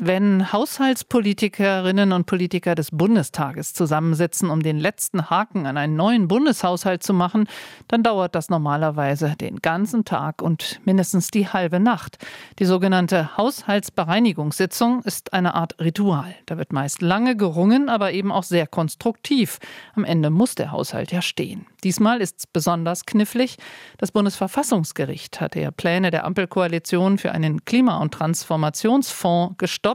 Wenn Haushaltspolitikerinnen und Politiker des Bundestages zusammensitzen, um den letzten Haken an einen neuen Bundeshaushalt zu machen, dann dauert das normalerweise den ganzen Tag und mindestens die halbe Nacht. Die sogenannte Haushaltsbereinigungssitzung ist eine Art Ritual. Da wird meist lange gerungen, aber eben auch sehr konstruktiv. Am Ende muss der Haushalt ja stehen. Diesmal ist es besonders knifflig. Das Bundesverfassungsgericht hatte ja Pläne der Ampelkoalition für einen Klima- und Transformationsfonds gestoppt.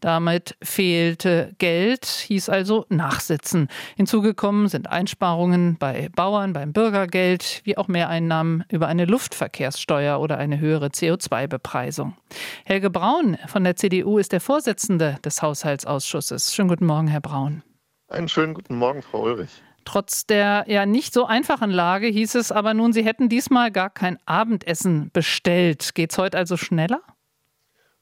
Damit fehlte Geld, hieß also nachsitzen. Hinzugekommen sind Einsparungen bei Bauern, beim Bürgergeld, wie auch Mehreinnahmen über eine Luftverkehrssteuer oder eine höhere CO2-Bepreisung. Helge Braun von der CDU ist der Vorsitzende des Haushaltsausschusses. Schönen guten Morgen, Herr Braun. Einen schönen guten Morgen, Frau Ulrich. Trotz der ja nicht so einfachen Lage hieß es aber nun, Sie hätten diesmal gar kein Abendessen bestellt. Geht es heute also schneller?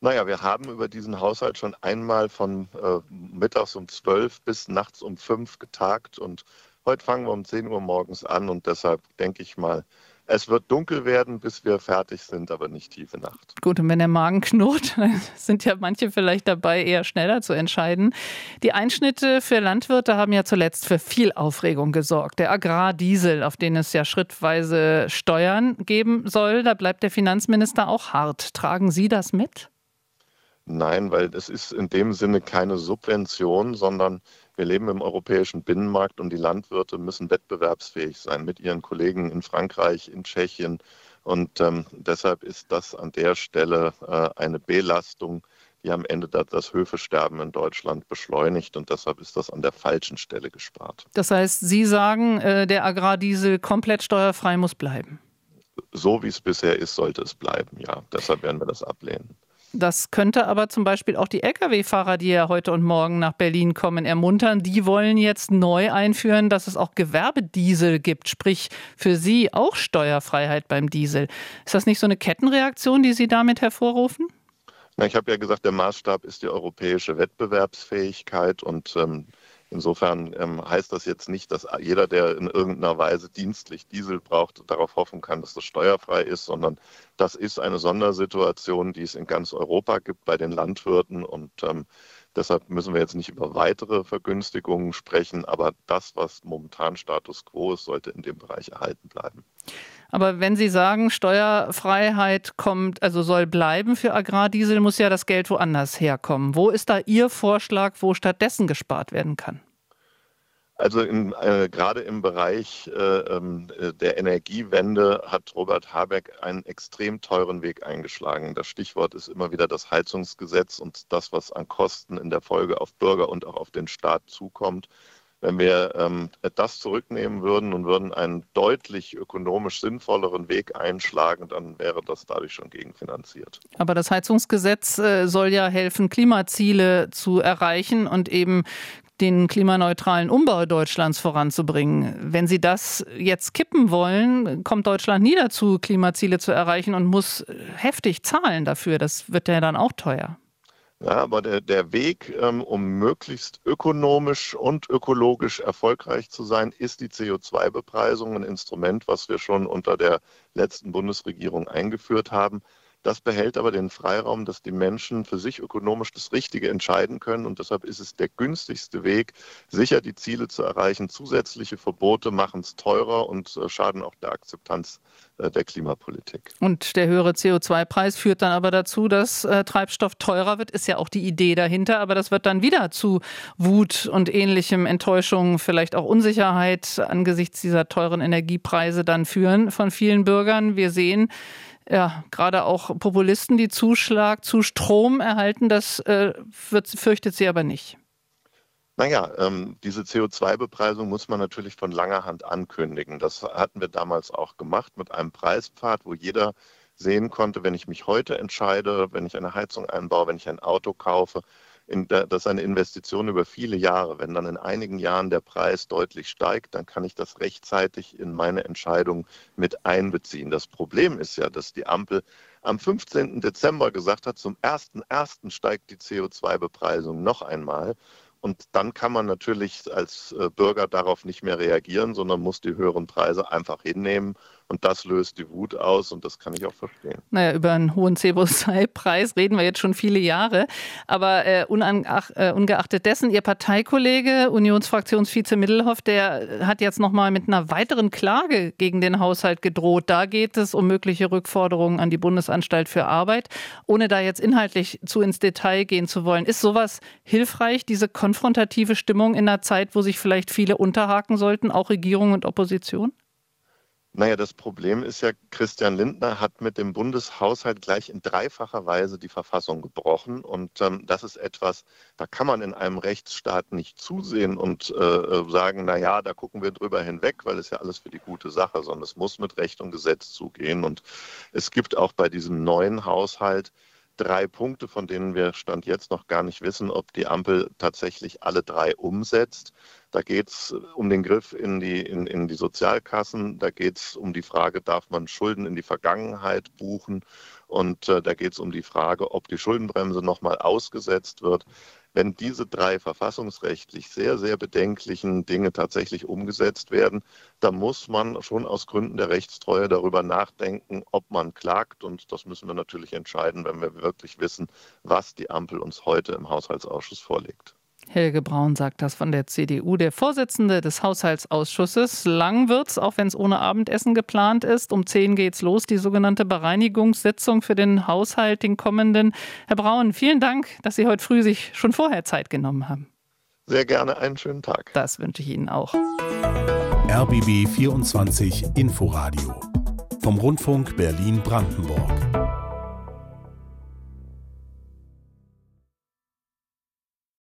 Naja, wir haben über diesen Haushalt schon einmal von äh, mittags um zwölf bis nachts um fünf getagt und heute fangen wir um zehn Uhr morgens an und deshalb denke ich mal, es wird dunkel werden, bis wir fertig sind, aber nicht tiefe Nacht. Gut, und wenn der Magen knurrt, sind ja manche vielleicht dabei, eher schneller zu entscheiden. Die Einschnitte für Landwirte haben ja zuletzt für viel Aufregung gesorgt. Der Agrardiesel, auf den es ja schrittweise Steuern geben soll, da bleibt der Finanzminister auch hart. Tragen Sie das mit? Nein, weil es ist in dem Sinne keine Subvention, sondern wir leben im europäischen Binnenmarkt und die Landwirte müssen wettbewerbsfähig sein mit ihren Kollegen in Frankreich, in Tschechien. Und ähm, deshalb ist das an der Stelle äh, eine Belastung, die am Ende das, Höfesterben in Deutschland beschleunigt. Und deshalb ist das an der falschen Stelle gespart. Das heißt, Sie sagen, äh, der Agrardiesel komplett steuerfrei muss bleiben. So wie es bisher ist, sollte es bleiben, ja. Deshalb werden wir das ablehnen. Das könnte aber zum Beispiel auch die Lkw-Fahrer, die ja heute und morgen nach Berlin kommen, ermuntern. Die wollen jetzt neu einführen, dass es auch Gewerbediesel gibt, sprich für sie auch Steuerfreiheit beim Diesel. Ist das nicht so eine Kettenreaktion, die Sie damit hervorrufen? Ich habe ja gesagt, der Maßstab ist die europäische Wettbewerbsfähigkeit und ähm, Insofern ähm, heißt das jetzt nicht, dass jeder, der in irgendeiner Weise dienstlich Diesel braucht, darauf hoffen kann, dass das steuerfrei ist, sondern das ist eine Sondersituation, die es in ganz Europa gibt bei den Landwirten und ähm, deshalb müssen wir jetzt nicht über weitere Vergünstigungen sprechen, aber das, was momentan Status quo ist, sollte in dem Bereich erhalten bleiben. Aber wenn Sie sagen, Steuerfreiheit kommt, also soll bleiben für Agrardiesel, muss ja das Geld woanders herkommen. Wo ist da Ihr Vorschlag, wo stattdessen gespart werden kann? Also in, äh, gerade im Bereich äh, ähm, der Energiewende hat Robert Habeck einen extrem teuren Weg eingeschlagen. Das Stichwort ist immer wieder das Heizungsgesetz und das, was an Kosten in der Folge auf Bürger und auch auf den Staat zukommt. Wenn wir ähm, das zurücknehmen würden und würden einen deutlich ökonomisch sinnvolleren Weg einschlagen, dann wäre das dadurch schon gegenfinanziert. Aber das Heizungsgesetz äh, soll ja helfen, Klimaziele zu erreichen und eben den klimaneutralen Umbau Deutschlands voranzubringen. Wenn Sie das jetzt kippen wollen, kommt Deutschland nie dazu, Klimaziele zu erreichen und muss heftig zahlen dafür. Das wird ja dann auch teuer. Ja, aber der, der Weg, ähm, um möglichst ökonomisch und ökologisch erfolgreich zu sein, ist die CO2-Bepreisung, ein Instrument, was wir schon unter der letzten Bundesregierung eingeführt haben. Das behält aber den Freiraum, dass die Menschen für sich ökonomisch das Richtige entscheiden können. Und deshalb ist es der günstigste Weg, sicher die Ziele zu erreichen. Zusätzliche Verbote machen es teurer und äh, schaden auch der Akzeptanz äh, der Klimapolitik. Und der höhere CO2-Preis führt dann aber dazu, dass äh, Treibstoff teurer wird. Ist ja auch die Idee dahinter. Aber das wird dann wieder zu Wut und ähnlichem Enttäuschung, vielleicht auch Unsicherheit angesichts dieser teuren Energiepreise dann führen von vielen Bürgern. Wir sehen, ja, gerade auch Populisten, die Zuschlag zu Strom erhalten, das äh, wird, fürchtet sie aber nicht. Naja, ähm, diese CO2-Bepreisung muss man natürlich von langer Hand ankündigen. Das hatten wir damals auch gemacht mit einem Preispfad, wo jeder sehen konnte, wenn ich mich heute entscheide, wenn ich eine Heizung einbaue, wenn ich ein Auto kaufe, der, das ist eine Investition über viele Jahre. Wenn dann in einigen Jahren der Preis deutlich steigt, dann kann ich das rechtzeitig in meine Entscheidung mit einbeziehen. Das Problem ist ja, dass die Ampel am 15. Dezember gesagt hat, zum 1.1. steigt die CO2-Bepreisung noch einmal. Und dann kann man natürlich als äh, Bürger darauf nicht mehr reagieren, sondern muss die höheren Preise einfach hinnehmen Und das löst die Wut aus und das kann ich auch verstehen. Naja, über einen hohen CO2-Preis reden wir jetzt schon viele Jahre. Aber äh, unanach, äh, ungeachtet dessen, Ihr Parteikollege, Unionsfraktionsvize Middelhoff, der hat jetzt nochmal mit einer weiteren Klage gegen den Haushalt gedroht. Da geht es um mögliche Rückforderungen an die Bundesanstalt für Arbeit. Ohne da jetzt inhaltlich zu ins Detail gehen zu wollen, ist sowas hilfreich, diese konfrontative Stimmung in einer Zeit, wo sich vielleicht viele unterhaken sollten, auch Regierung und Opposition? Naja, das Problem ist ja, Christian Lindner hat mit dem Bundeshaushalt gleich in dreifacher Weise die Verfassung gebrochen. Und ähm, das ist etwas, da kann man in einem Rechtsstaat nicht zusehen und äh, sagen, na ja, da gucken wir drüber hinweg, weil es ja alles für die gute Sache, sondern es muss mit Recht und Gesetz zugehen. Und es gibt auch bei diesem neuen Haushalt drei Punkte, von denen wir Stand jetzt noch gar nicht wissen, ob die Ampel tatsächlich alle drei umsetzt. Da geht es um den Griff in die, in, in die Sozialkassen, da geht es um die Frage, darf man Schulden in die Vergangenheit buchen und äh, da geht es um die Frage, ob die Schuldenbremse nochmal ausgesetzt wird. Wenn diese drei verfassungsrechtlich sehr, sehr bedenklichen Dinge tatsächlich umgesetzt werden, dann muss man schon aus Gründen der Rechtstreue darüber nachdenken, ob man klagt. Und das müssen wir natürlich entscheiden, wenn wir wirklich wissen, was die Ampel uns heute im Haushaltsausschuss vorlegt. Helge Braun sagt das von der CDU. Der Vorsitzende des Haushaltsausschusses. Lang wird's, auch wenn es ohne Abendessen geplant ist. Um 10 geht's los, die sogenannte Bereinigungssitzung für den Haushalt, den kommenden. Herr Braun, vielen Dank, dass Sie heute früh sich schon vorher Zeit genommen haben. Sehr gerne einen schönen Tag. Das wünsche ich Ihnen auch. RBB 24 Inforadio vom Rundfunk Berlin-Brandenburg.